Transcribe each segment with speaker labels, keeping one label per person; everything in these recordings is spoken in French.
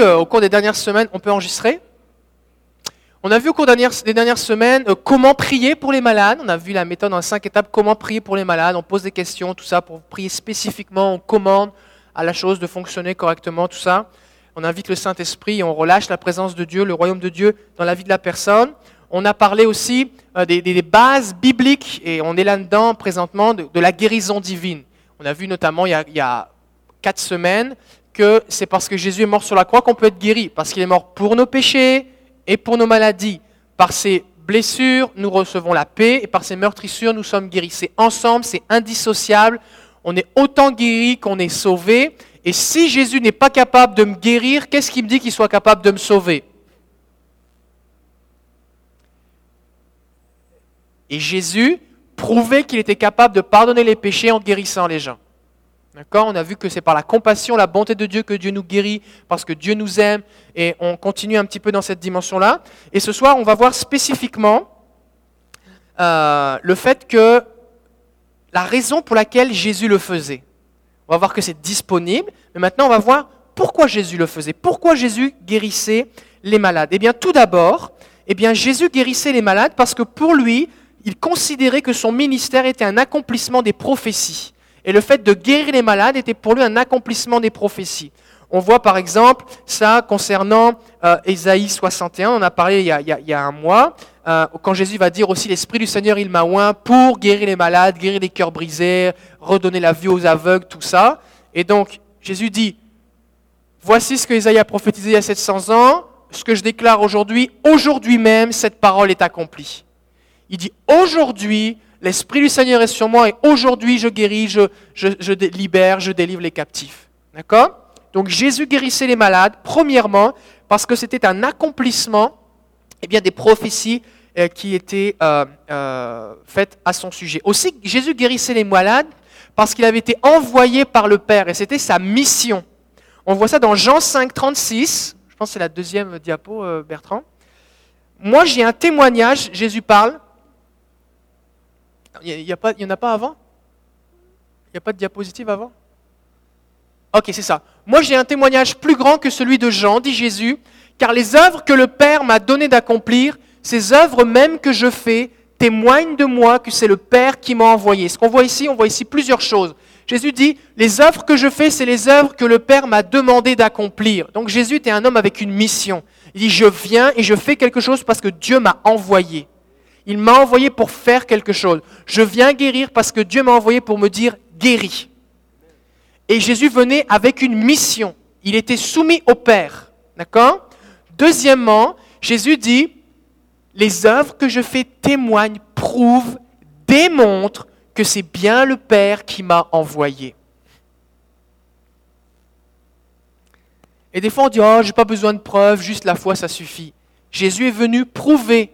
Speaker 1: Euh, au cours des dernières semaines, on peut enregistrer. On a vu au cours des dernières, semaines euh, comment prier pour les malades. On a vu la méthode en cinq étapes, comment prier pour les malades. On pose des questions, tout ça, pour prier spécifiquement. On commande à la chose de fonctionner correctement, tout ça. On invite le Saint-Esprit et on relâche la présence de Dieu, le royaume de Dieu dans la vie de la personne. On a parlé aussi euh, des, bases bibliques, et on est là-dedans présentement, de, la guérison divine. On a vu notamment il y a quatre semaines que c'est parce que Jésus est mort sur la croix qu'on peut être guéri, parce qu'il est mort pour nos péchés et pour nos maladies. Par ses blessures, nous recevons la paix, et par ses meurtrissures, nous sommes guéris. C'est ensemble, c'est indissociable. On est autant guéri qu'on est sauvé. Et si Jésus n'est pas capable de me guérir, qu'est-ce qui me dit qu'il soit capable de me sauver? Et Jésus prouvait qu'il était capable de pardonner les péchés en guérissant les gens. On a vu que c'est par la compassion, la bonté de Dieu que Dieu nous guérit, parce que Dieu nous aime, et on continue un petit peu dans cette dimension-là. Et ce soir, on va voir spécifiquement euh, le fait que la raison pour laquelle Jésus le faisait. On va voir que c'est disponible, mais maintenant on va voir pourquoi Jésus le faisait, pourquoi Jésus guérissait les malades. Eh bien, tout d'abord, eh Jésus guérissait les malades parce que pour lui, il considérait que son ministère était un accomplissement des prophéties. Et le fait de guérir les malades était pour lui un accomplissement des prophéties. On voit par exemple ça concernant euh, Ésaïe 61, on a parlé il y a, un mois, euh, quand Jésus va dire aussi l'Esprit du Seigneur, il m'a oint pour guérir les malades, guérir les cœurs brisés, redonner la vue aux aveugles, tout ça. Et donc Jésus dit, voici ce que Ésaïe a prophétisé il y a 700 ans, ce que je déclare aujourd'hui, aujourd'hui même, cette parole est accomplie. Il dit, aujourd'hui, L'Esprit du Seigneur est sur moi et aujourd'hui je guéris, je, libère, je délivre les captifs. D'accord? Donc Jésus guérissait les malades, premièrement, parce que c'était un accomplissement eh des prophéties euh, qui étaient euh, euh, faites à son sujet. Aussi, Jésus guérissait les malades parce qu'il avait été envoyé par le Père et c'était sa mission. On voit ça dans Jean 5, 36. Je pense que c'est la deuxième diapo, Bertrand. Moi, j'ai un témoignage, Jésus parle, il n'y en a pas avant? Il n'y a pas de diapositive avant? Ok, c'est ça. Moi j'ai un témoignage plus grand que celui de Jean, dit Jésus, car les œuvres que le Père m'a donné d'accomplir, ces œuvres même que je fais, témoignent de moi que c'est le Père qui m'a envoyé. Ce qu'on voit ici, on voit ici plusieurs choses. Jésus dit, les œuvres que je fais, c'est les œuvres que le Père m'a demandé d'accomplir. Donc Jésus était un homme avec une mission. Il dit, je viens et je fais quelque chose parce que Dieu m'a envoyé. Il m'a envoyé pour faire quelque chose. Je viens guérir parce que Dieu m'a envoyé pour me dire guéris. Et Jésus venait avec une mission. Il était soumis au Père. D'accord? Deuxièmement, Jésus dit, les œuvres que je fais témoignent, prouvent, démontrent que c'est bien le Père qui m'a envoyé. Et des fois on dit, oh, j'ai pas besoin de preuves, juste la foi, ça suffit. Jésus est venu prouver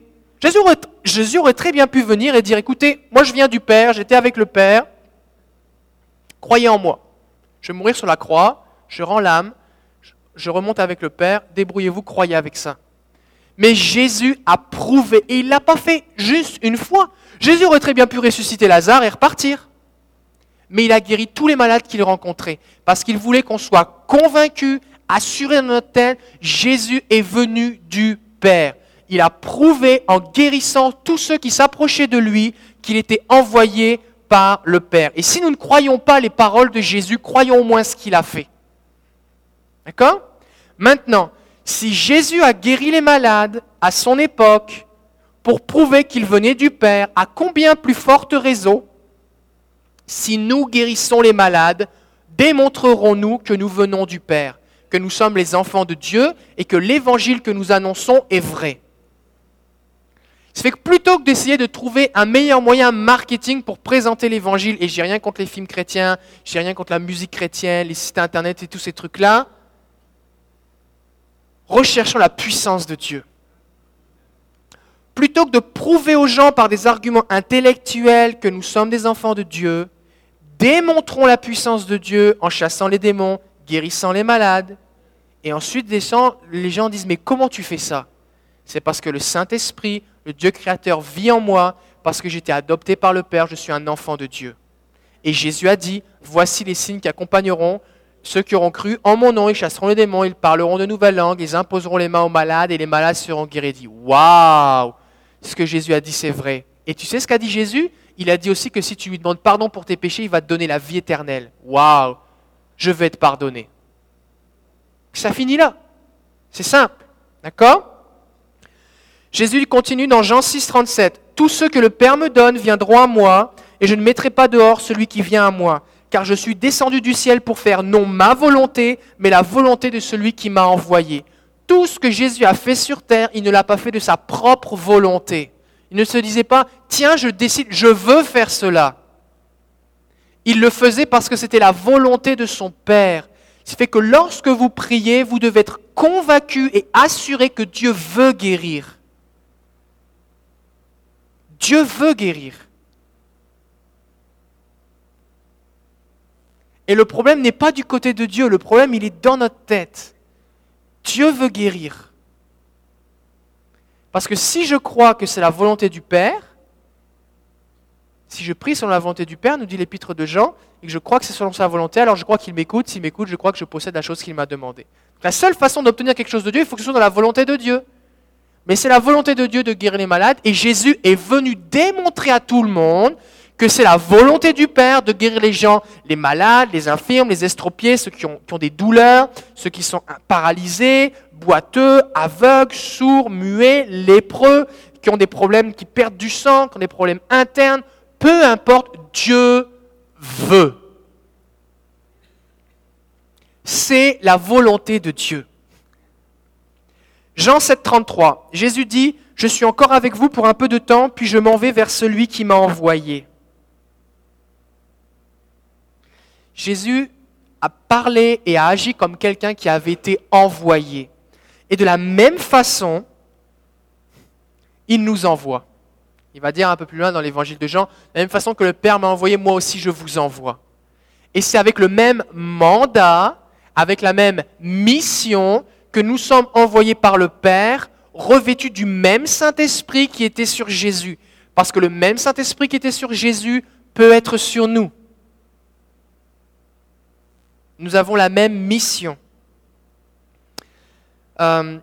Speaker 1: Jésus aurait, très bien pu venir et dire, écoutez, moi je viens du Père, j'étais avec le Père, croyez en moi. Je vais mourir sur la croix, je rends l'âme, je remonte avec le Père, débrouillez-vous, croyez avec ça. Mais Jésus a prouvé, et il ne l'a pas fait juste une fois. Jésus aurait très bien pu ressusciter Lazare et repartir. Mais il a guéri tous les malades qu'il rencontrait, parce qu'il voulait qu'on soit convaincu, assuré dans notre Jésus est venu du Père il a prouvé en guérissant tous ceux qui s'approchaient de lui qu'il était envoyé par le Père. Et si nous ne croyons pas les paroles de Jésus, croyons au moins ce qu'il a fait. D'accord? Maintenant, si Jésus a guéri les malades à son époque pour prouver qu'il venait du Père, à combien plus forte raison, si nous guérissons les malades, démontrerons-nous que nous venons du Père, que nous sommes les enfants de Dieu et que l'évangile que nous annonçons est vrai. Ça fait que plutôt que d'essayer de trouver un meilleur moyen marketing pour présenter l'évangile, et j'ai rien contre les films chrétiens, j'ai rien contre la musique chrétienne, les sites internet et tous ces trucs-là, recherchons la puissance de Dieu. Plutôt que de prouver aux gens par des arguments intellectuels que nous sommes des enfants de Dieu, démontrons la puissance de Dieu en chassant les démons, guérissant les malades. Et ensuite, les gens disent, mais comment tu fais ça? C'est parce que le Saint-Esprit le Dieu créateur vit en moi parce que j'étais adopté par le Père, je suis un enfant de Dieu. Et Jésus a dit, voici les signes qui accompagneront ceux qui auront cru en mon nom, ils chasseront les démons, ils parleront de nouvelles langues, ils imposeront les mains aux malades et les malades seront guéris. Waouh Ce que Jésus a dit, c'est vrai. Et tu sais ce qu'a dit Jésus? Il a dit aussi que si tu lui demandes pardon pour tes péchés, il va te donner la vie éternelle. Waouh Je vais te pardonner. Ça finit là. C'est simple. D'accord? Jésus continue dans Jean 6, 37. Tous ceux que le Père me donne viendront à moi, et je ne mettrai pas dehors celui qui vient à moi, car je suis descendu du ciel pour faire non ma volonté, mais la volonté de celui qui m'a envoyé. Tout ce que Jésus a fait sur terre, il ne l'a pas fait de sa propre volonté. Il ne se disait pas, tiens, je décide, je veux faire cela. Il le faisait parce que c'était la volonté de son Père. Ce fait que lorsque vous priez, vous devez être convaincu et assuré que Dieu veut guérir. Dieu veut guérir. Et le problème n'est pas du côté de Dieu, le problème il est dans notre tête. Dieu veut guérir. Parce que si je crois que c'est la volonté du Père, si je prie selon la volonté du Père, nous dit l'épître de Jean, et que je crois que c'est selon sa volonté, alors je crois qu'il m'écoute. S'il m'écoute, je crois que je possède la chose qu'il m'a demandée. La seule façon d'obtenir quelque chose de Dieu, il faut que ce soit dans la volonté de Dieu. Mais c'est la volonté de Dieu de guérir les malades, et Jésus est venu démontrer à tout le monde que c'est la volonté du Père de guérir les gens, les malades, les infirmes, les estropiés, ceux qui ont, des douleurs, ceux qui sont paralysés, boiteux, aveugles, sourds, muets, lépreux, qui ont des problèmes, qui perdent du sang, qui ont des problèmes internes. Peu importe, Dieu veut. C'est la volonté de Dieu. Jean 7, 33. Jésus dit, Je suis encore avec vous pour un peu de temps, puis je m'en vais vers celui qui m'a envoyé. Jésus a parlé et a agi comme quelqu'un qui avait été envoyé. Et de la même façon, il nous envoie. Il va dire un peu plus loin dans l'évangile de Jean, de la même façon que le Père m'a envoyé, moi aussi je vous envoie. Et c'est avec le même mandat, avec la même mission que nous sommes envoyés par le Père, revêtus du même Saint-Esprit qui était sur Jésus. Parce que le même Saint-Esprit qui était sur Jésus peut être sur nous. Nous avons la même mission. Euh,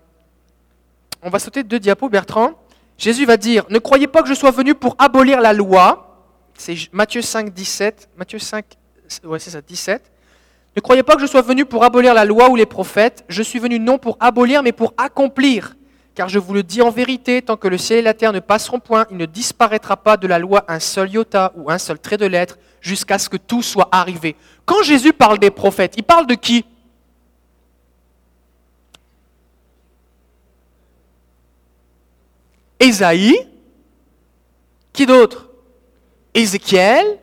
Speaker 1: on va sauter deux diapos, Bertrand. Jésus va dire, ne croyez pas que je sois venu pour abolir la loi. C'est Matthieu 5, 17. Matthieu 5, ouais, c'est ça, 17. Ne croyez pas que je sois venu pour abolir la loi ou les prophètes. Je suis venu non pour abolir, mais pour accomplir. Car je vous le dis en vérité, tant que le ciel et la terre ne passeront point, il ne disparaîtra pas de la loi un seul iota ou un seul trait de lettre jusqu'à ce que tout soit arrivé. Quand Jésus parle des prophètes, il parle de qui? Ésaïe. Qui d'autre? Ézéchiel,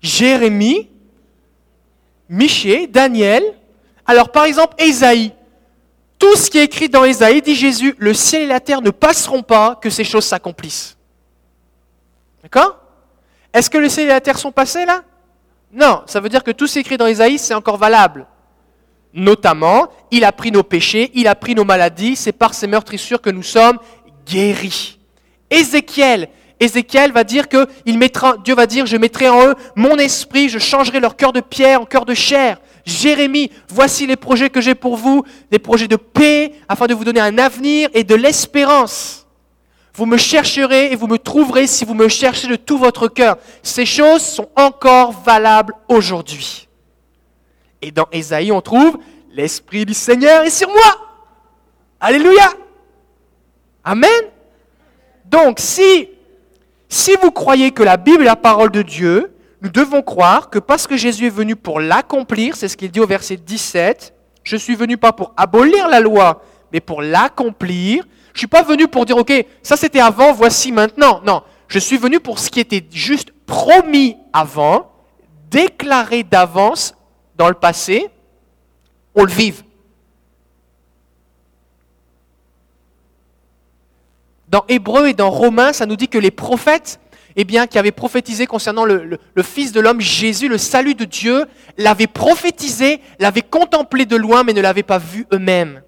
Speaker 1: Jérémie, Michée, Daniel. Alors par exemple, Ésaïe. Tout ce qui est écrit dans Ésaïe, dit Jésus, le ciel et la terre ne passeront pas que ces choses s'accomplissent. D'accord? Est-ce que le ciel et la terre sont passés là? Non, ça veut dire que tout ce qui est écrit dans Ésaïe, c'est encore valable. Notamment, il a pris nos péchés, il a pris nos maladies, c'est par ses meurtrissures que nous sommes guéris. Ézéchiel, Ézéchiel va dire que Dieu va dire, je mettrai en eux mon esprit, je changerai leur cœur de pierre en cœur de chair. Jérémie, voici les projets que j'ai pour vous, des projets de paix, afin de vous donner un avenir et de l'espérance. Vous me chercherez et vous me trouverez si vous me cherchez de tout votre cœur. Ces choses sont encore valables aujourd'hui. Et dans Ésaïe, on trouve l'Esprit du Seigneur est sur moi. Alléluia. Amen. Donc, si si vous croyez que la Bible est la parole de Dieu, nous devons croire que parce que Jésus est venu pour l'accomplir, c'est ce qu'il dit au verset 17, je suis venu pas pour abolir la loi, mais pour l'accomplir. Je suis pas venu pour dire, OK, ça c'était avant, voici maintenant. Non, je suis venu pour ce qui était juste promis avant, déclaré d'avance dans le passé, on le vive. Dans Hébreu et dans Romains, ça nous dit que les prophètes, eh qui avaient prophétisé concernant le, Fils de l'homme, Jésus, le salut de Dieu, l'avaient prophétisé, l'avaient contemplé de loin, mais ne l'avaient pas vu eux-mêmes.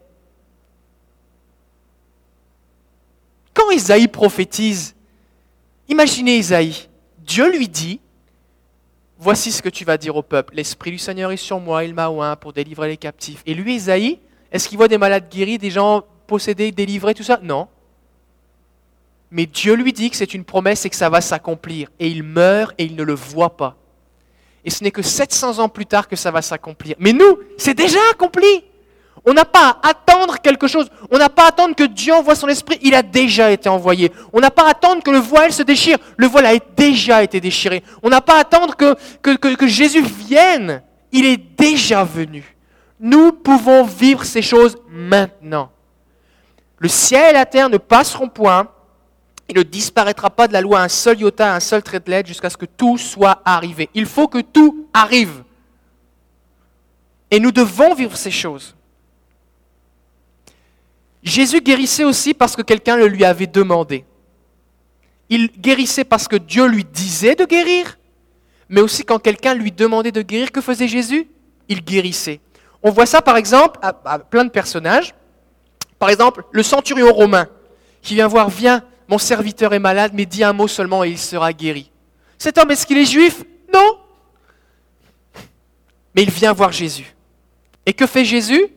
Speaker 1: Quand Isaïe prophétise, imaginez Isaïe, Dieu lui dit, voici ce que tu vas dire au peuple. L'Esprit du Seigneur est sur moi, il m'a oint pour délivrer les captifs. Et lui, Isaïe, est-ce qu'il voit des malades guéris, des gens possédés, délivrés, tout ça? Non. Mais Dieu lui dit que c'est une promesse et que ça va s'accomplir. Et il meurt et il ne le voit pas. Et ce n'est que 700 ans plus tard que ça va s'accomplir. Mais nous, c'est déjà accompli. On n'a pas à attendre quelque chose. On n'a pas à attendre que Dieu envoie son esprit. Il a déjà été envoyé. On n'a pas à attendre que le voile se déchire. Le voile a déjà été déchiré. On n'a pas à attendre que, que, que Jésus vienne. Il est déjà venu. Nous pouvons vivre ces choses maintenant. Le ciel et la terre ne passeront point. Il ne disparaîtra pas de la loi un seul iota, un seul trait de lettre jusqu'à ce que tout soit arrivé. Il faut que tout arrive. Et nous devons vivre ces choses. Jésus guérissait aussi parce que quelqu'un le lui avait demandé. Il guérissait parce que Dieu lui disait de guérir, mais aussi quand quelqu'un lui demandait de guérir, que faisait Jésus? Il guérissait. On voit ça par exemple à, plein de personnages. Par exemple, le centurion romain qui vient voir, viens, mon serviteur est malade, mais dis un mot seulement et il sera guéri. Cet homme, est-ce qu'il est juif? Non. Mais il vient voir Jésus. Et que fait Jésus?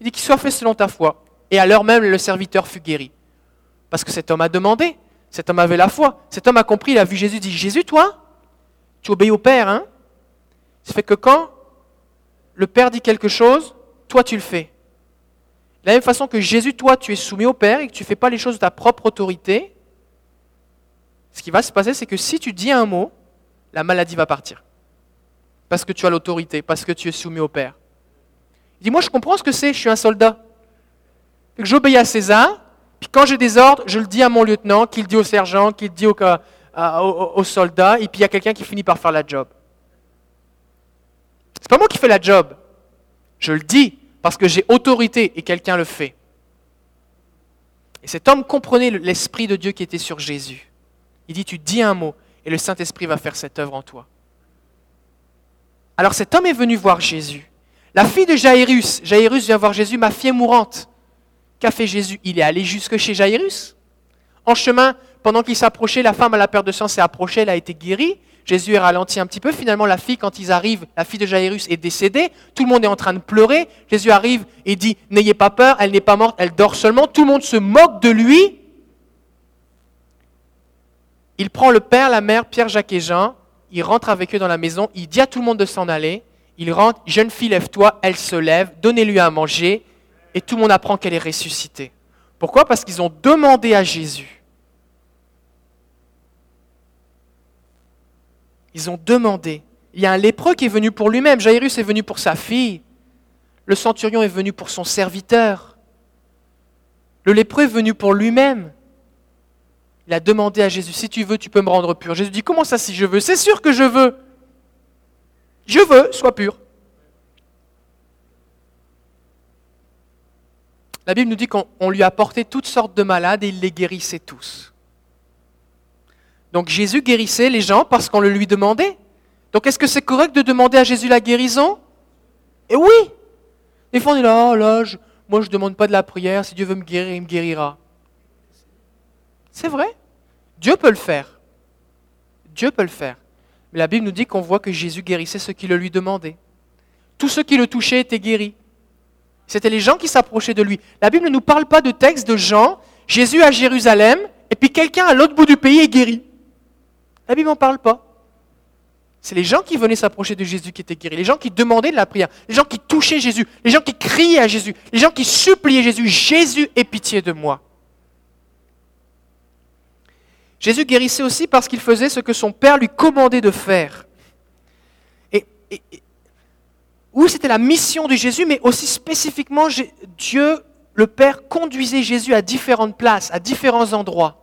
Speaker 1: Il dit qu'il soit fait selon ta foi. Et à l'heure même, le serviteur fut guéri. Parce que cet homme a demandé, cet homme avait la foi, cet homme a compris, il a vu Jésus, il dit, Jésus, toi, tu obéis au Père, hein? Ça fait que quand le Père dit quelque chose, toi tu le fais. De la même façon que Jésus, toi, tu es soumis au Père et que tu ne fais pas les choses de ta propre autorité, ce qui va se passer, c'est que si tu dis un mot, la maladie va partir. Parce que tu as l'autorité, parce que tu es soumis au Père. Il dit, moi je comprends ce que c'est, je suis un soldat. J'obéis à César, puis quand j'ai des ordres, je le dis à mon lieutenant, qu'il dit au sergent, qu'il dit au, au, soldat, et puis il y a quelqu'un qui finit par faire la job. C'est pas moi qui fais la job. Je le dis parce que j'ai autorité et quelqu'un le fait. Et cet homme comprenait l'Esprit de Dieu qui était sur Jésus. Il dit, tu dis un mot et le Saint-Esprit va faire cette œuvre en toi. Alors cet homme est venu voir Jésus. La fille de Jairus, Jairus vient voir Jésus, ma fille est mourante. Qu'a fait Jésus? Il est allé jusque chez Jairus. En chemin, pendant qu'il s'approchait, la femme à la perte de sang s'est approchée, elle a été guérie. Jésus est ralenti un petit peu. Finalement, la fille, quand ils arrivent, la fille de Jairus est décédée. Tout le monde est en train de pleurer. Jésus arrive et dit N'ayez pas peur, elle n'est pas morte, elle dort seulement. Tout le monde se moque de lui. Il prend le père, la mère, Pierre, Jacques et Jean. Il rentre avec eux dans la maison. Il dit à tout le monde de s'en aller. Il rentre Jeune fille, lève-toi. Elle se lève. Donnez-lui à manger et tout le monde apprend qu'elle est ressuscitée. Pourquoi? Parce qu'ils ont demandé à Jésus. Ils ont demandé. Il y a un lépreux qui est venu pour lui-même. Jairus est venu pour sa fille. Le centurion est venu pour son serviteur. Le lépreux est venu pour lui-même. Il a demandé à Jésus, si tu veux, tu peux me rendre pur. Jésus dit, comment ça si je veux? C'est sûr que je veux. Je veux, sois pur. La Bible nous dit qu'on lui a porté toutes sortes de malades et il les guérissait tous. Donc Jésus guérissait les gens parce qu'on le lui demandait. Donc est-ce que c'est correct de demander à Jésus la guérison? Et oui Des fois on est là, oh là, moi je ne demande pas de la prière, si Dieu veut me guérir, il me guérira. C'est vrai. Dieu peut le faire. Dieu peut le faire. Mais la Bible nous dit qu'on voit que Jésus guérissait ceux qui le lui demandaient. Tous ceux qui le touchaient étaient guéris. C'était les gens qui s'approchaient de lui. La Bible ne nous parle pas de texte de gens, Jésus à Jérusalem, et puis quelqu'un à l'autre bout du pays est guéri. La Bible n'en parle pas. C'est les gens qui venaient s'approcher de Jésus qui étaient guéris, les gens qui demandaient de la prière, les gens qui touchaient Jésus, les gens qui criaient à Jésus, les gens qui suppliaient Jésus, Jésus aie pitié de moi. Jésus guérissait aussi parce qu'il faisait ce que son Père lui commandait de faire. Et, oui, c'était la mission de Jésus, mais aussi spécifiquement, Dieu, le Père, conduisait Jésus à différentes places, à différents endroits.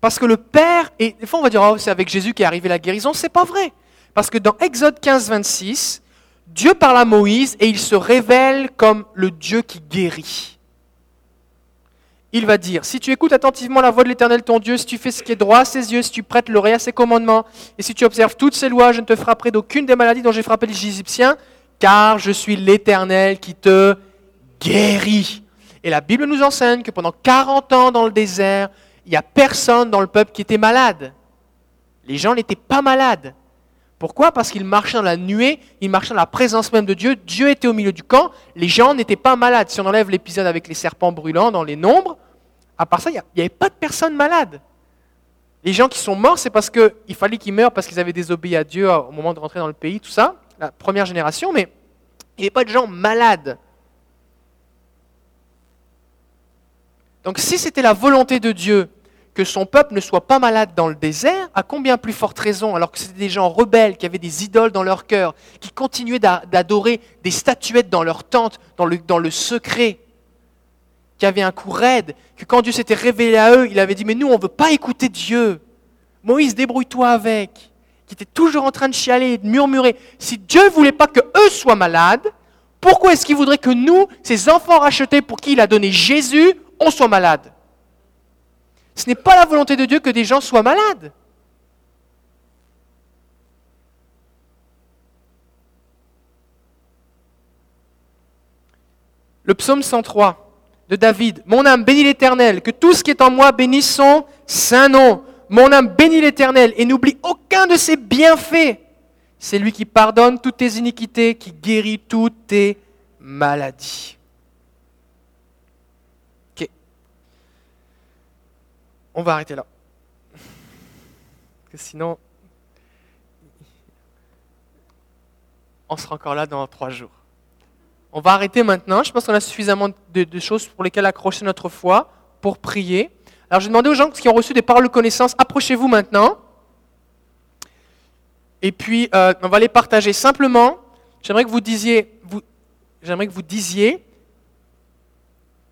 Speaker 1: Parce que le Père, et des fois on va dire, oh, c'est avec Jésus qu'est arrivée la guérison, c'est pas vrai. Parce que dans Exode 15, 26, Dieu parle à Moïse et il se révèle comme le Dieu qui guérit il va dire, si tu écoutes attentivement la voix de l'Éternel ton Dieu, si tu fais ce qui est droit à ses yeux, si tu prêtes l'oreille à ses commandements, et si tu observes toutes ses lois, je ne te frapperai d'aucune des maladies dont j'ai frappé les Égyptiens, car je suis l'Éternel qui te guérit. Et la Bible nous enseigne que pendant 40 ans dans le désert, il n'y a personne dans le peuple qui était malade. Les gens n'étaient pas malades. Pourquoi? Parce qu'ils marchaient dans la nuée, ils marchaient dans la présence même de Dieu. Dieu était au milieu du camp. Les gens n'étaient pas malades. Si on enlève l'épisode avec les serpents brûlants dans les nombres, à part ça, il n'y avait pas de personnes malades. Les gens qui sont morts, c'est parce qu'il fallait qu'ils meurent parce qu'ils avaient désobéi à Dieu au moment de rentrer dans le pays, tout ça, la première génération, mais il n'y avait pas de gens malades. Donc si c'était la volonté de Dieu que son peuple ne soit pas malade dans le désert, à combien plus forte raison, alors que c'était des gens rebelles, qui avaient des idoles dans leur cœur, qui continuaient d'adorer des statuettes dans leur tente, dans le, dans le secret, qui avaient un coup raide, que quand Dieu s'était révélé à eux, il avait dit, mais nous, on ne veut pas écouter Dieu. Moïse, débrouille-toi avec. Qui était toujours en train de chialer de murmurer. Si Dieu ne voulait pas que eux soient malades, pourquoi est-ce qu'il voudrait que nous, ces enfants rachetés pour qui il a donné Jésus, on soit malades? Ce n'est pas la volonté de Dieu que des gens soient malades. Le psaume 103 de David. Mon âme bénit l'Éternel, que tout ce qui est en moi bénisse son saint nom. Mon âme bénit l'Éternel et n'oublie aucun de ses bienfaits. C'est lui qui pardonne toutes tes iniquités, qui guérit toutes tes maladies. Ok. On va arrêter là. sinon, on sera encore là dans trois jours. On va arrêter maintenant. Je pense qu'on a suffisamment de, choses pour lesquelles accrocher notre foi pour prier. Alors je vais demander aux gens qui ont reçu des paroles de connaissance, approchez-vous maintenant. Et puis, euh, on va les partager simplement. J'aimerais que vous disiez, j'aimerais que vous disiez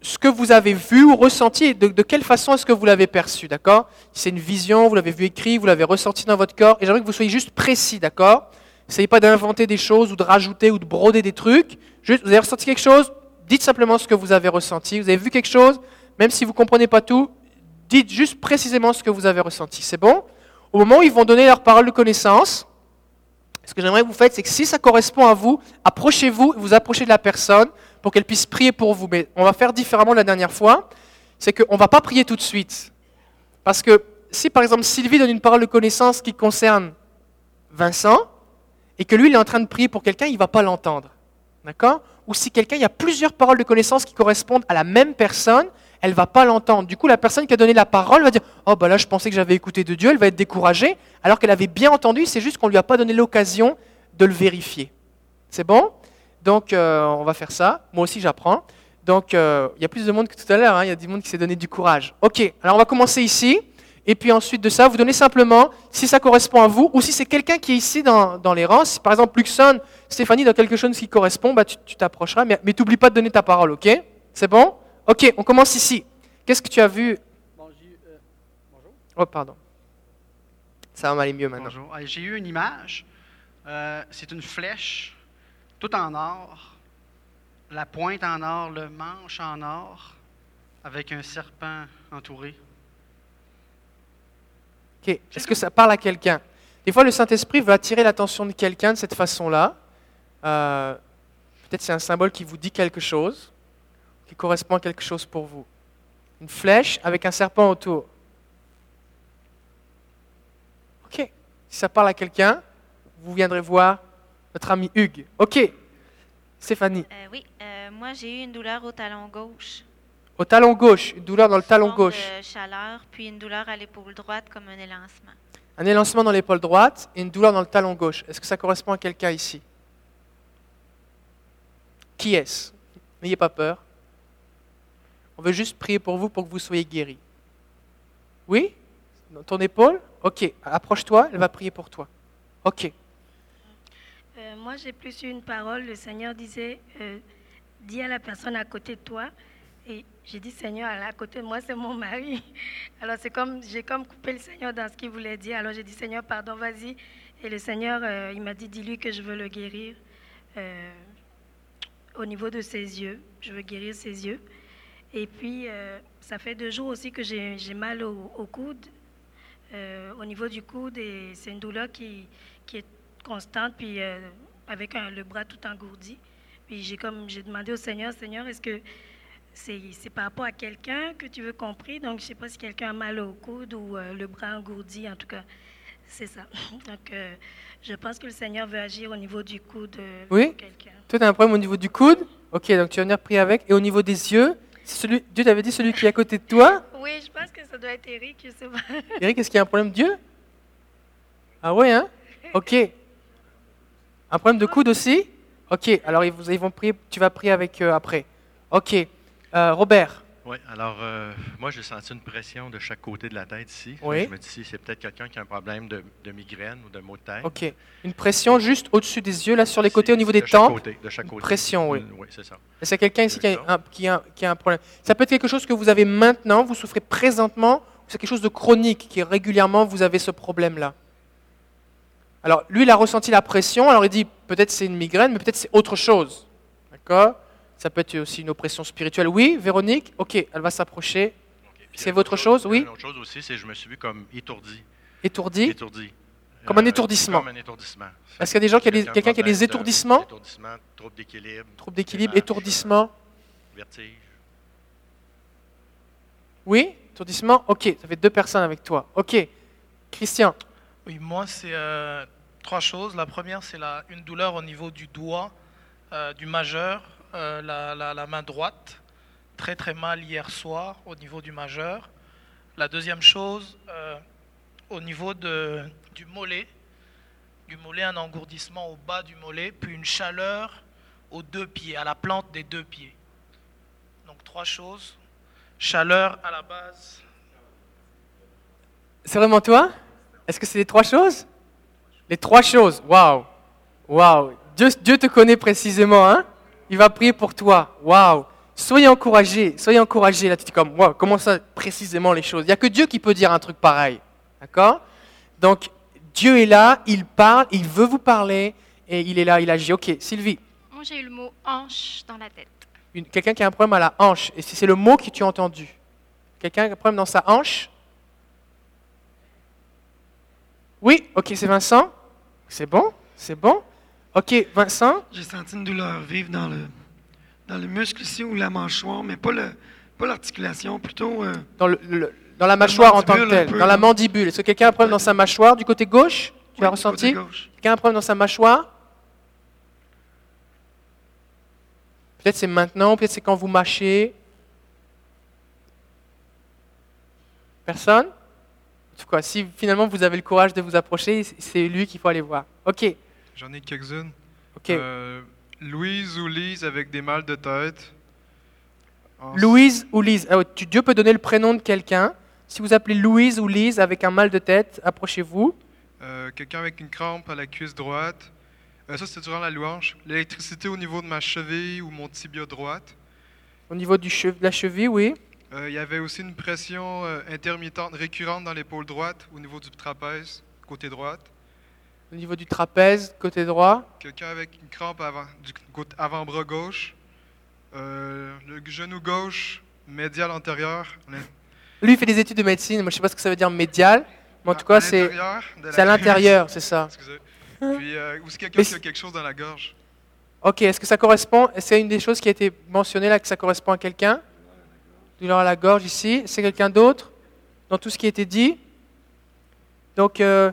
Speaker 1: ce que vous avez vu ou ressenti et de, quelle façon est-ce que vous l'avez perçu, d'accord? C'est une vision, vous l'avez vu écrit, vous l'avez ressenti dans votre corps, et j'aimerais que vous soyez juste précis, d'accord? N'essayez pas d'inventer des choses ou de rajouter ou de broder des trucs. Juste, vous avez ressenti quelque chose, dites simplement ce que vous avez ressenti. Vous avez vu quelque chose, même si vous ne comprenez pas tout, dites juste précisément ce que vous avez ressenti. C'est bon? Au moment où ils vont donner leur parole de connaissance, ce que j'aimerais que vous faites, c'est que si ça correspond à vous, approchez-vous, vous approchez de la personne pour qu'elle puisse prier pour vous. Mais on va faire différemment de la dernière fois. C'est qu'on ne va pas prier tout de suite. Parce que si par exemple Sylvie donne une parole de connaissance qui concerne Vincent, et que lui, il est en train de prier pour quelqu'un, il ne va pas l'entendre. D'accord? Ou si quelqu'un, il y a plusieurs paroles de connaissance qui correspondent à la même personne, elle ne va pas l'entendre. Du coup, la personne qui a donné la parole va dire Oh, bah là, je pensais que j'avais écouté de Dieu, elle va être découragée, alors qu'elle avait bien entendu, c'est juste qu'on ne lui a pas donné l'occasion de le vérifier. C'est bon? Donc, euh, on va faire ça. Moi aussi, j'apprends. Donc, euh, il y a plus de monde que tout à l'heure, hein. il y a du monde qui s'est donné du courage. Ok, alors on va commencer ici. Et puis ensuite de ça, vous donnez simplement si ça correspond à vous ou si c'est quelqu'un qui est ici dans, les rangs. Si par exemple Luxon, Stéphanie, dans quelque chose qui correspond, bah, tu t'approcheras. Mais, mais n'oublies pas de donner ta parole, ok? C'est bon? Ok, on commence ici. Qu'est-ce que tu as vu? Euh, Bonjour. Oh, pardon. Ça va m'aller mieux maintenant.
Speaker 2: Bonjour. J'ai eu une image. Euh, c'est une flèche, tout en or, la pointe en or, le manche en or, avec un serpent entouré.
Speaker 1: Est-ce que ça parle à quelqu'un? Des fois, le Saint-Esprit veut attirer l'attention de quelqu'un de cette façon-là. Euh, peut-être c'est un symbole qui vous dit quelque chose, qui correspond à quelque chose pour vous. Une flèche avec un serpent autour. Ok. Si ça parle à quelqu'un, vous viendrez voir notre ami Hugues. Ok. Stéphanie.
Speaker 3: Euh, oui, euh, moi j'ai eu une douleur au talon gauche.
Speaker 1: Au talon gauche, une douleur dans le talon gauche.
Speaker 3: De chaleur, puis une douleur à l'épaule droite comme un élancement.
Speaker 1: Un élancement dans l'épaule droite et une douleur dans le talon gauche. Est-ce que ça correspond à quelqu'un ici? Qui est-ce? N'ayez pas peur. On veut juste prier pour vous pour que vous soyez guéris. Oui? Dans ton épaule? Ok. Approche-toi, elle va prier pour toi. Ok.
Speaker 4: Euh, moi, j'ai plus eu une parole. Le Seigneur disait, euh, dis à la personne à côté de toi, et j'ai dit, Seigneur, à côté de moi, c'est mon mari. Alors, c'est comme, j'ai comme coupé le Seigneur dans ce qu'il voulait dire. Alors, j'ai dit, Seigneur, pardon, vas-y. Et le Seigneur, euh, il m'a dit, dis-lui que je veux le guérir euh, au niveau de ses yeux. Je veux guérir ses yeux. Et puis, euh, ça fait deux jours aussi que j'ai, mal au, coude, au niveau du coude. Et c'est une douleur qui, qui est constante, puis avec le bras tout engourdi. Puis j'ai comme j'ai demandé au Seigneur, Seigneur, est-ce que c'est par rapport à quelqu'un que tu veux compris. Donc, je ne sais pas si quelqu'un a mal au coude ou euh, le bras engourdi. En tout cas, C'est ça. Donc, euh, je pense que le Seigneur veut agir au niveau du coude de
Speaker 1: Oui.
Speaker 4: quelqu'un.
Speaker 1: Toi, tu as un problème au niveau du coude? Ok, donc tu vas venir prier avec. Et au niveau des yeux, celui, Dieu t'avait dit celui qui est à côté de toi?
Speaker 4: Oui, je pense que ça doit être Eric, je sais pas.
Speaker 1: Eric, est-ce qu'il y a un problème Dieu? Ah ouais, hein? Ok. Un problème de coude aussi? Ok, alors ils vont prier, tu vas prier avec eux après. Ok. Euh, Robert,
Speaker 5: Oui, alors euh, moi j'ai senti une pression de chaque côté de la tête ici.
Speaker 1: Oui.
Speaker 5: Je me dis c'est peut-être quelqu'un qui a un problème de, de migraine ou de maux de tête.
Speaker 1: ok. Une pression juste au-dessus des yeux, là sur les côtés,
Speaker 5: C'est-
Speaker 1: au niveau
Speaker 5: de
Speaker 1: des
Speaker 5: chaque
Speaker 1: tempes?
Speaker 5: côté, de chaque côté.
Speaker 1: pression, oui.
Speaker 5: Mm, Oui, c'est ça.
Speaker 1: A quelqu'un ici qui a, un, qui, a, qui a un problème Ça peut être quelque chose que vous avez maintenant, vous souffrez présentement, ou c'est quelque chose de chronique qui régulièrement vous avez ce problème-là? Alors lui, il a ressenti la pression, alors il dit peut-être c'est une migraine, mais peut-être c'est autre chose. D'accord? Ça peut être aussi une oppression spirituelle. Oui, Véronique Ok, elle va s'approcher. C'est votre chose,
Speaker 5: a
Speaker 1: oui?
Speaker 5: Une autre chose aussi, c'est que je me suis vu comme étourdi.
Speaker 1: Étourdie
Speaker 5: Étourdi.
Speaker 1: Comme un
Speaker 5: Euh,
Speaker 1: étourdissement.
Speaker 5: Comme un étourdissement.
Speaker 1: Est-ce qu'il y a des gens qui
Speaker 5: Quelqu'un
Speaker 1: quelqu'un qui a des étourdissements?
Speaker 5: Étourdissement, trouble d'équilibre.
Speaker 1: Trouble d'équilibre,
Speaker 5: démarche,
Speaker 1: étourdissement.
Speaker 5: Vertige.
Speaker 1: Oui Étourdissement Ok, ça fait deux personnes avec toi. Ok. Christian
Speaker 6: Oui, moi, c'est euh, trois choses. La première, c'est la- une douleur au niveau du doigt, euh, du majeur, euh, la, la- main droite. Très, très mal hier soir au niveau du majeur. La deuxième chose, euh, au niveau de, du mollet. Du mollet, un engourdissement au bas du mollet, puis une chaleur aux deux pieds, à la plante des deux pieds. Donc, trois choses. Chaleur à la base,
Speaker 1: C'est vraiment toi? Est-ce que c'est les trois choses? Les trois choses. Waouh. Waouh. Dieu, Dieu te connaît précisément, hein? Il va prier pour toi. Waouh. Soyez encouragés. Soyez encouragés. Là, tu dis comme, comment ça précisément les choses? Il n'y a que Dieu qui peut dire un truc pareil. D'accord? Donc, Dieu est là, il parle, il veut vous parler, et il est là, il agit. Ok, Sylvie,
Speaker 7: Moi, j'ai eu le mot hanche dans la tête.
Speaker 1: quelqu'un qui a un problème à la hanche, et si c'est le mot que tu as entendu. Quelqu'un qui a un problème dans sa hanche? Oui, ok, c'est Vincent. C'est bon, c'est bon. Ok, Vincent,
Speaker 8: J'ai senti une douleur vive dans le, dans le muscle ici ou la mâchoire, mais pas le pas l'articulation, plutôt euh,
Speaker 1: dans, le- le- dans la mâchoire en tant que telle, dans la mandibule. Est-ce que quelqu'un a un problème dans sa mâchoire du côté gauche? Tu
Speaker 8: ouais,
Speaker 1: as ressenti? Quelqu'un a un problème dans sa mâchoire? Peut-être c'est maintenant, peut-être c'est quand vous mâchez. Personne? En tout cas, si finalement vous avez le courage de vous approcher, c'est lui qu'il faut aller voir. Ok,
Speaker 9: J'en ai quelques-unes.
Speaker 1: ok.
Speaker 9: Euh, Louise ou Lise avec des mal de tête. En-
Speaker 1: Louise ou Lise Ah tu- Dieu peut donner le prénom de quelqu'un. Si vous appelez Louise ou Lise avec un mal de tête, approchez-vous.
Speaker 9: Euh, Quelqu'un avec une crampe à la cuisse droite. Euh, ça, c'était durant la louange. L'électricité au niveau de ma cheville ou mon tibia droite.
Speaker 1: Au niveau du che- de la cheville, oui.
Speaker 9: Il y avait aussi une pression intermittente récurrente dans l'épaule droite au niveau du trapèze, côté droite.
Speaker 1: Au niveau du trapèze, côté droit.
Speaker 9: Quelqu'un avec une crampe avant, du avant-bras gauche. Euh, le genou gauche, médial antérieur.
Speaker 1: Lui, il fait des études de médecine. Moi, je ne sais pas ce que ça veut dire médial. Mais en tout
Speaker 9: À-
Speaker 1: cas, c'est à l'intérieur, c'est ça.
Speaker 9: Excusez. Puis, euh, ou c'est quelqu'un qui a quelque chose dans la gorge?
Speaker 1: Ok, est-ce que ça correspond C'est une des choses qui a été mentionnée là, que ça correspond à quelqu'un? Douleur à la gorge ici. C'est quelqu'un d'autre? Dans tout ce qui a été dit? Donc, euh,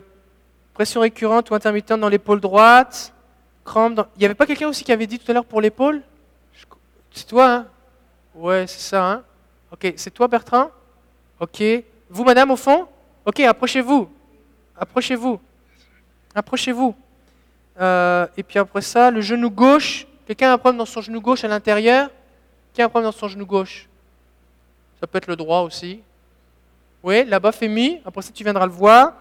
Speaker 1: pression récurrente ou intermittente dans l'épaule droite. Crampe. Il n'y avait pas quelqu'un aussi qui avait dit tout à l'heure pour l'épaule? C'est toi, hein? Ouais, c'est ça, hein? Ok, c'est toi, Bertrand? Ok. Vous, madame, au fond? Ok, approchez-vous. Approchez-vous. Approchez-vous. Euh, et puis après ça, le genou gauche. Quelqu'un a un problème dans son genou gauche à l'intérieur? Qui a un problème dans son genou gauche? Ça peut être le droit aussi. Oui, là-bas, Fémi. Après ça, tu viendras le voir.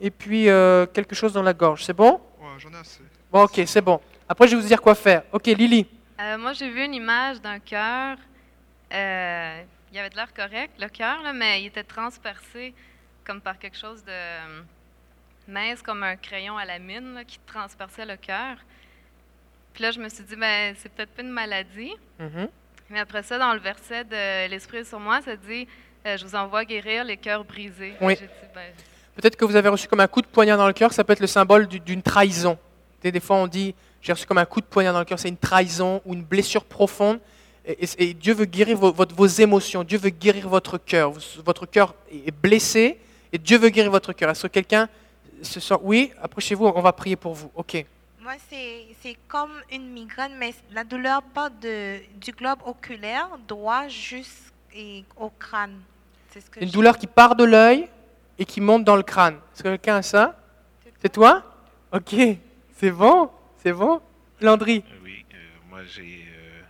Speaker 1: Et puis, euh, quelque chose dans la gorge. C'est bon?
Speaker 9: Ouais, j'en ai assez.
Speaker 1: Bon, ok, c'est bon. Après, je vais vous dire quoi faire. Ok, Lily.
Speaker 10: Euh, moi, j'ai vu une image d'un cœur. Euh, il avait de l'air correct, le cœur, mais il était transpercé comme par quelque chose de euh, mince, comme un crayon à la mine là, qui transperçait le cœur. Puis là, je me suis dit, ben, c'est peut-être pas une maladie.
Speaker 1: Mhm.
Speaker 10: Mais après ça, dans le verset de L'Esprit sur moi, ça dit euh, Je vous envoie guérir les cœurs brisés.
Speaker 1: Oui.
Speaker 10: J'ai dit, ben,
Speaker 1: Peut-être que vous avez reçu comme un coup de poignard dans le cœur. Ça peut être le symbole du- d'une trahison. Des fois, on dit J'ai reçu comme un coup de poignard dans le cœur. C'est une trahison ou une blessure profonde. Et, et- et Dieu veut guérir vos, votre- vos émotions. Dieu veut guérir votre cœur. Votre cœur est blessé et Dieu veut guérir votre cœur. Est-ce que quelqu'un ce soir. Oui, approchez-vous, on va prier pour vous. Ok.
Speaker 11: Moi, c'est comme une migraine, mais la douleur part de, du globe oculaire droit jusqu'au crâne. Ce que
Speaker 1: Une douleur qui part de l'œil et qui monte dans le crâne. Est-ce que quelqu'un a ça C'est toi Ok, c'est bon, c'est bon. Landry,
Speaker 12: Oui, euh, moi j'ai, euh,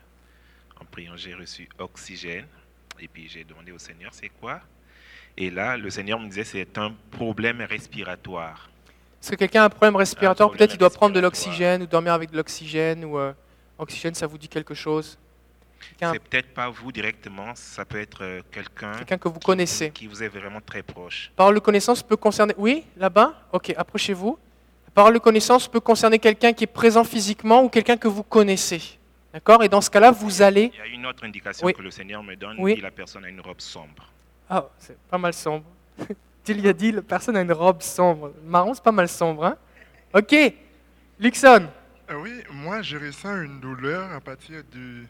Speaker 12: en priant, j'ai reçu oxygène. Et puis j'ai demandé au Seigneur, c'est quoi? Et là, le Seigneur me disait, c'est un problème respiratoire.
Speaker 1: est-ce que quelqu'un a un problème respiratoire? Peut-être il doit prendre de l'oxygène ou dormir avec de l'oxygène ou euh, oxygène, ça vous dit quelque chose?
Speaker 12: C'est peut-être pas vous directement, ça peut être euh, quelqu'un
Speaker 1: quelqu'un que vous
Speaker 12: qui-
Speaker 1: connaissez.
Speaker 12: qui vous est vraiment très proche.
Speaker 1: Parole de connaissance peut concerner. Oui, là-bas? Ok, approchez-vous. Parole de connaissance peut concerner quelqu'un qui est présent physiquement ou quelqu'un que vous connaissez. D'accord? Et dans ce cas-là, vous allez.
Speaker 12: Il y a une autre indication
Speaker 1: Oui.
Speaker 12: que le Seigneur me donne,
Speaker 1: Oui.
Speaker 12: dit la personne a une robe sombre.
Speaker 1: Ah, c'est pas mal sombre. Il a dit, la personne a une robe sombre. Marron, c'est pas mal sombre, hein? Ok. Luxon,
Speaker 13: Ah oui, moi je ressens une douleur à partir du,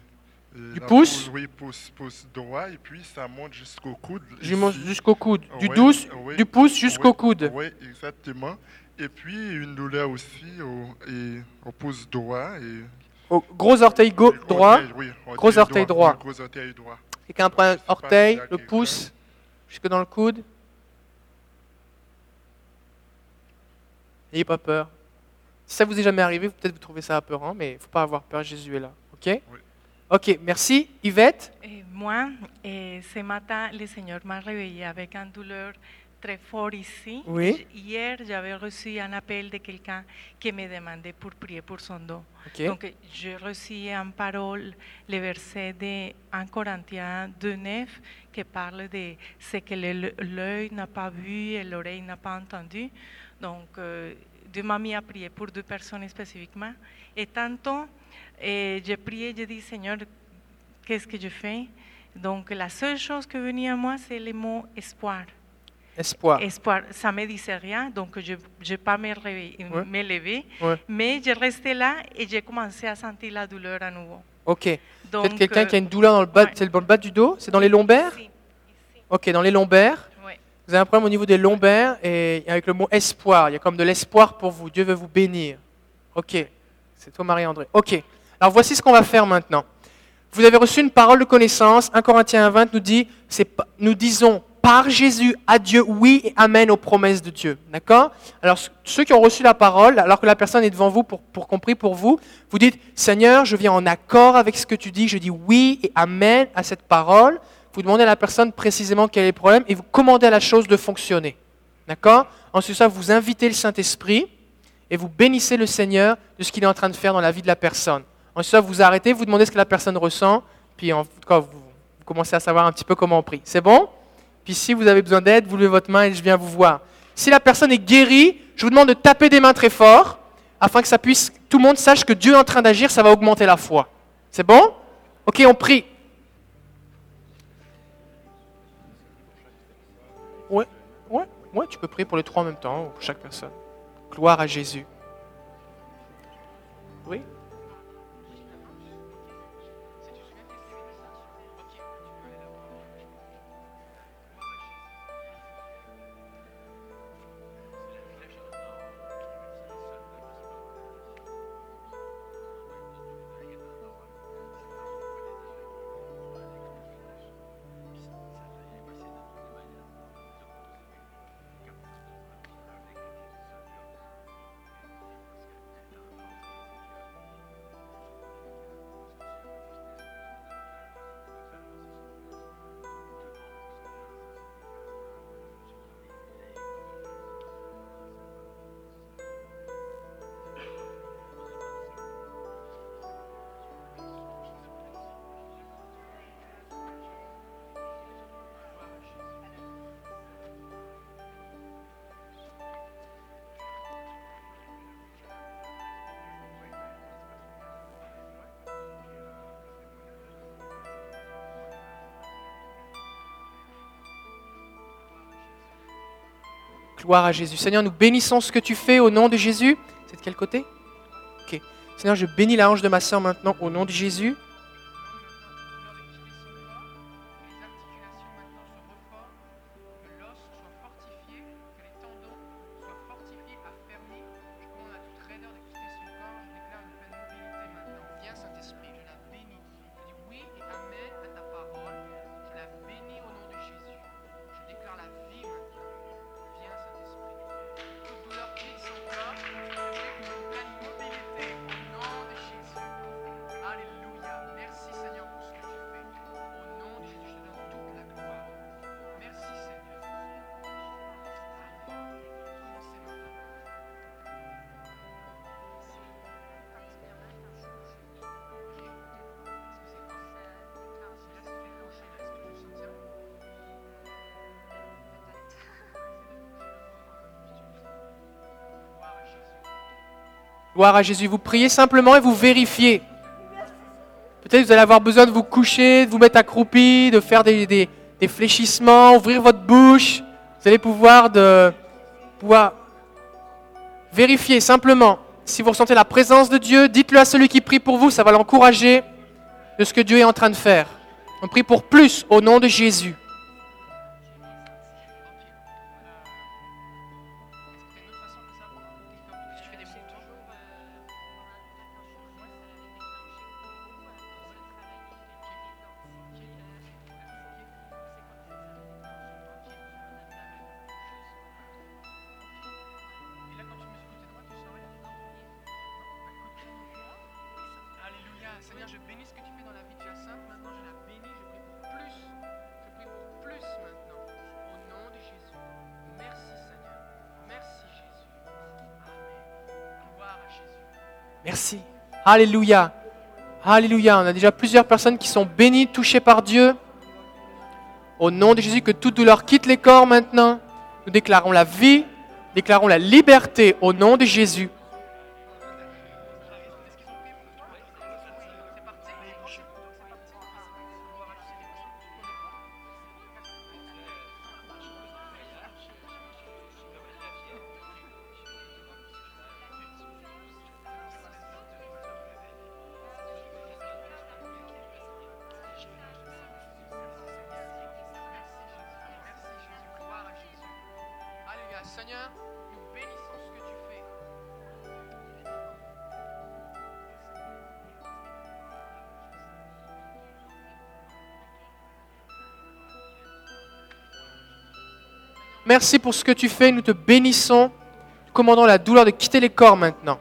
Speaker 1: Du pouce?
Speaker 13: Oui, pouce, pouce droit, et puis ça monte jusqu'au coude.
Speaker 1: jusqu'au coude. Du, douce, du pouce jusqu'au coude.
Speaker 13: Oui, exactement. Et puis une douleur aussi au, et, au pouce droit. Et,
Speaker 1: Au gros orteil
Speaker 13: et
Speaker 1: droit.
Speaker 13: orteil,
Speaker 1: Gros orteil droit.
Speaker 13: oui, gros orteil droit.
Speaker 1: Quelqu'un prend un
Speaker 13: Je sais pas
Speaker 1: orteil,
Speaker 13: a
Speaker 1: le pouce, jusque dans le coude. N'ayez pas peur. Si ça vous est jamais arrivé, peut-être vous trouvez ça apeurant, mais il ne faut pas avoir peur, Jésus est là. Ok? Ok, merci. Yvette?
Speaker 14: Et moi, et ce matin, le Seigneur m'a réveillé avec une douleur très forte ici.
Speaker 1: Oui.
Speaker 14: Hier, j'avais reçu un appel de quelqu'un qui me demandait pour prier pour son dos.
Speaker 1: Ok.
Speaker 14: Donc, j'ai reçu en parole le verset de 1 Corinthiens 2.9 qui parle de ce que l'œil n'a pas vu et l'oreille n'a pas entendu. Donc, euh, Dieu m'a mis à prier pour deux personnes spécifiquement. Et tantôt, et j'ai prié, j'ai dit, Seigneur, qu'est-ce que je fais? Donc, la seule chose que venait à moi, c'est le mot espoir.
Speaker 1: Espoir.
Speaker 14: Espoir, ça me disait rien, donc je n'ai pas me, réveiller-
Speaker 1: Ouais.
Speaker 14: me lever,
Speaker 1: Ouais.
Speaker 14: mais je restais là et j'ai commencé à sentir la douleur à nouveau.
Speaker 1: Ok.
Speaker 14: Donc,
Speaker 1: quelqu'un
Speaker 14: euh,
Speaker 1: qui a une douleur dans le bas,
Speaker 14: ouais.
Speaker 1: c'est dans le bas du dos? C'est dans les lombaires? Ok, dans les lombaires. Vous avez un problème au niveau des lombaires et avec le mot espoir. Il y a comme de l'espoir pour vous. Dieu veut vous bénir. Ok. C'est toi, Marie-André. Ok. Alors voici ce qu'on va faire maintenant. Vous avez reçu une parole de connaissance. 1 Corinthiens 20 nous dit, nous disons par Jésus à Dieu oui et amen aux promesses de Dieu. D'accord? Alors ce- ceux qui ont reçu la parole, alors que la personne est devant vous pour, pour compris pour vous, vous dites Seigneur, je viens en accord avec ce que tu dis. Je dis oui et amen à cette parole. Vous demandez à la personne précisément quel est le problème et vous commandez à la chose de fonctionner. D'accord? Ensuite, ça, vous invitez le Saint-Esprit et vous bénissez le Seigneur de ce qu'il est en train de faire dans la vie de la personne. Ensuite, ça, vous arrêtez, vous demandez ce que la personne ressent, puis en tout cas, vous, commencez à savoir un petit peu comment on prie. C'est bon? Puis si vous avez besoin d'aide, vous levez votre main et je viens vous voir. Si la personne est guérie, je vous demande de taper des mains très fort, afin que ça puisse, tout le monde sache que Dieu est en train d'agir, ça va augmenter la foi. C'est bon? Ok, on prie. Ouais, ouais, ouais, tu peux prier pour les trois en même temps, ou pour chaque personne. Gloire à Jésus. Gloire à Jésus. Seigneur, nous bénissons ce que tu fais au nom de Jésus. C'est de quel côté? Ok. Seigneur, je bénis la hanche de ma sœur maintenant au nom de Jésus. Gloire à Jésus. Vous priez simplement et vous vérifiez. Peut-être vous allez avoir besoin de vous coucher, de vous mettre accroupi, de faire des fléchissements, ouvrir votre bouche. Vous allez pouvoir, de, pouvoir vérifier simplement. Si vous ressentez la présence de Dieu, dites-le à celui qui prie pour vous, ça va l'encourager de ce que Dieu est en train de faire. On prie pour plus au nom de Jésus. Alléluia. Alléluia. On a déjà plusieurs personnes qui sont bénies, touchées par Dieu. Au nom de Jésus, que toute douleur quitte les corps maintenant. Nous déclarons la vie, déclarons la liberté au nom de Jésus. Seigneur, nous bénissons ce que tu fais. Merci pour ce que tu fais. Nous te bénissons. Nous commandons la douleur de quitter les corps maintenant.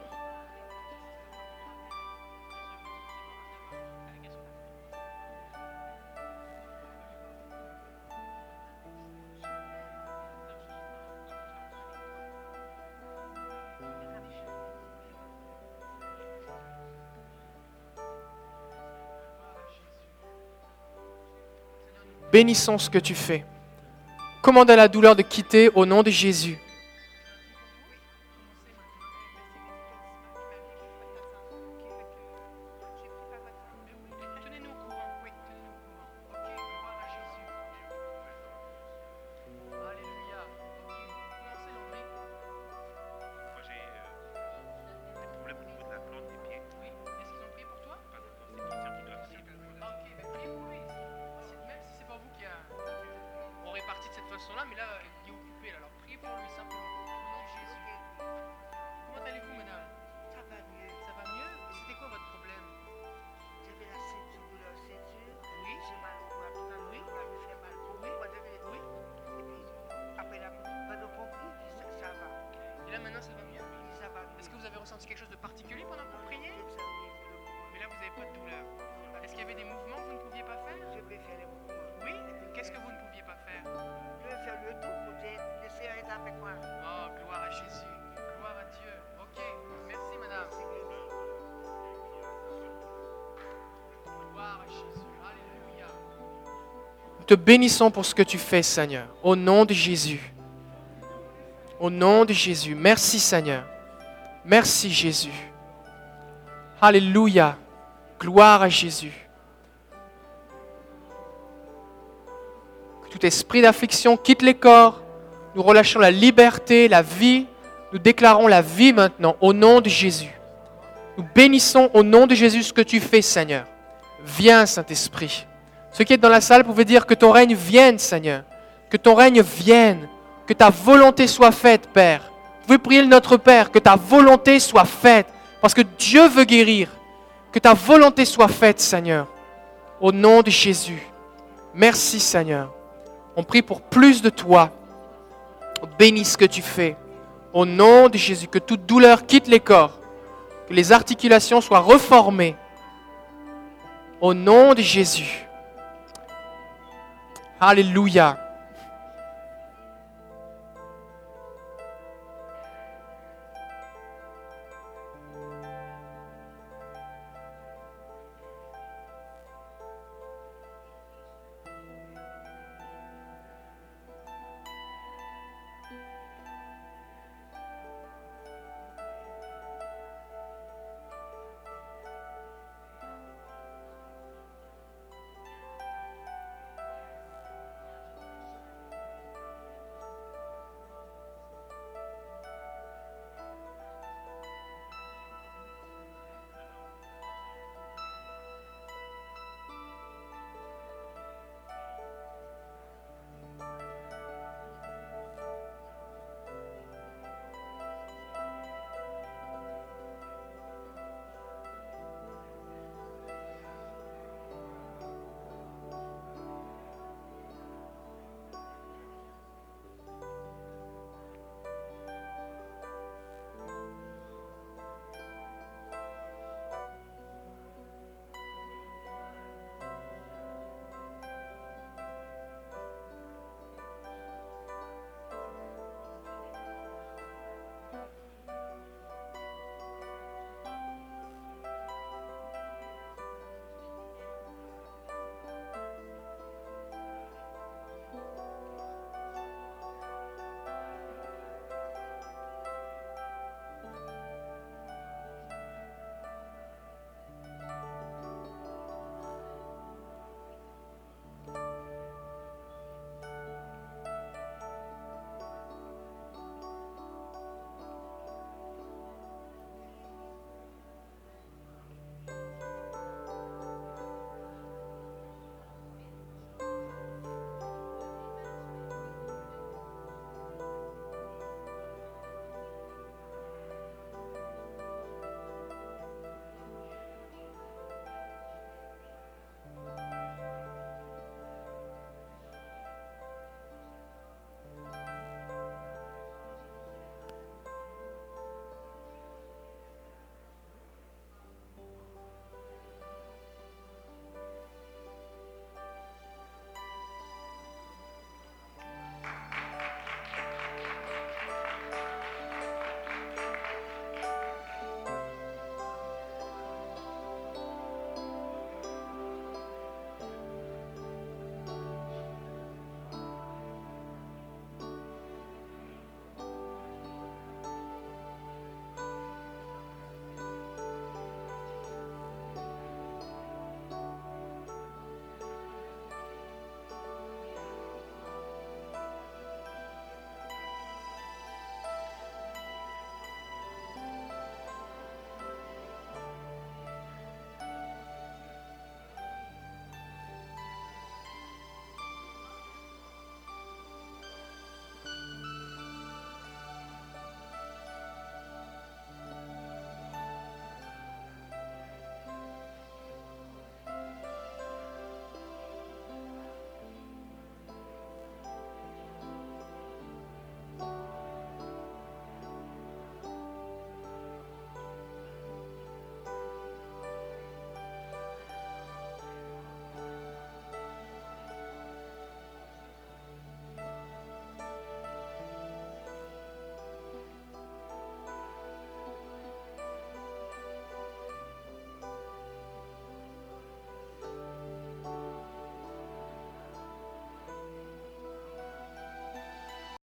Speaker 1: Bénissons ce que tu fais. Commande à la douleur de quitter au nom de Jésus. Répartit de te bénissons pour ce que tu fais, Seigneur. Au nom de Jésus. Au nom de Jésus. Merci, Seigneur. Merci, Jésus. Alléluia. Gloire à Jésus. Que tout esprit d'affliction quitte les corps. Nous relâchons la liberté, la vie. Nous déclarons la vie maintenant au nom de Jésus. Nous bénissons au nom de Jésus ce que tu fais, Seigneur. Viens, Saint-Esprit. Ceux qui êtes dans la salle pouvez dire que ton règne vienne, Seigneur. Que ton règne vienne. Que ta volonté soit faite, Père. Vous pouvez prier Notre Père, que ta volonté soit faite. Parce que Dieu veut guérir. Que ta volonté soit faite, Seigneur. Au nom de Jésus. Merci, Seigneur. On prie pour plus de toi. Bénis ce que tu fais. Au nom de Jésus, que toute douleur quitte les corps. Que les articulations soient reformées. Au nom de Jésus. Alléluia.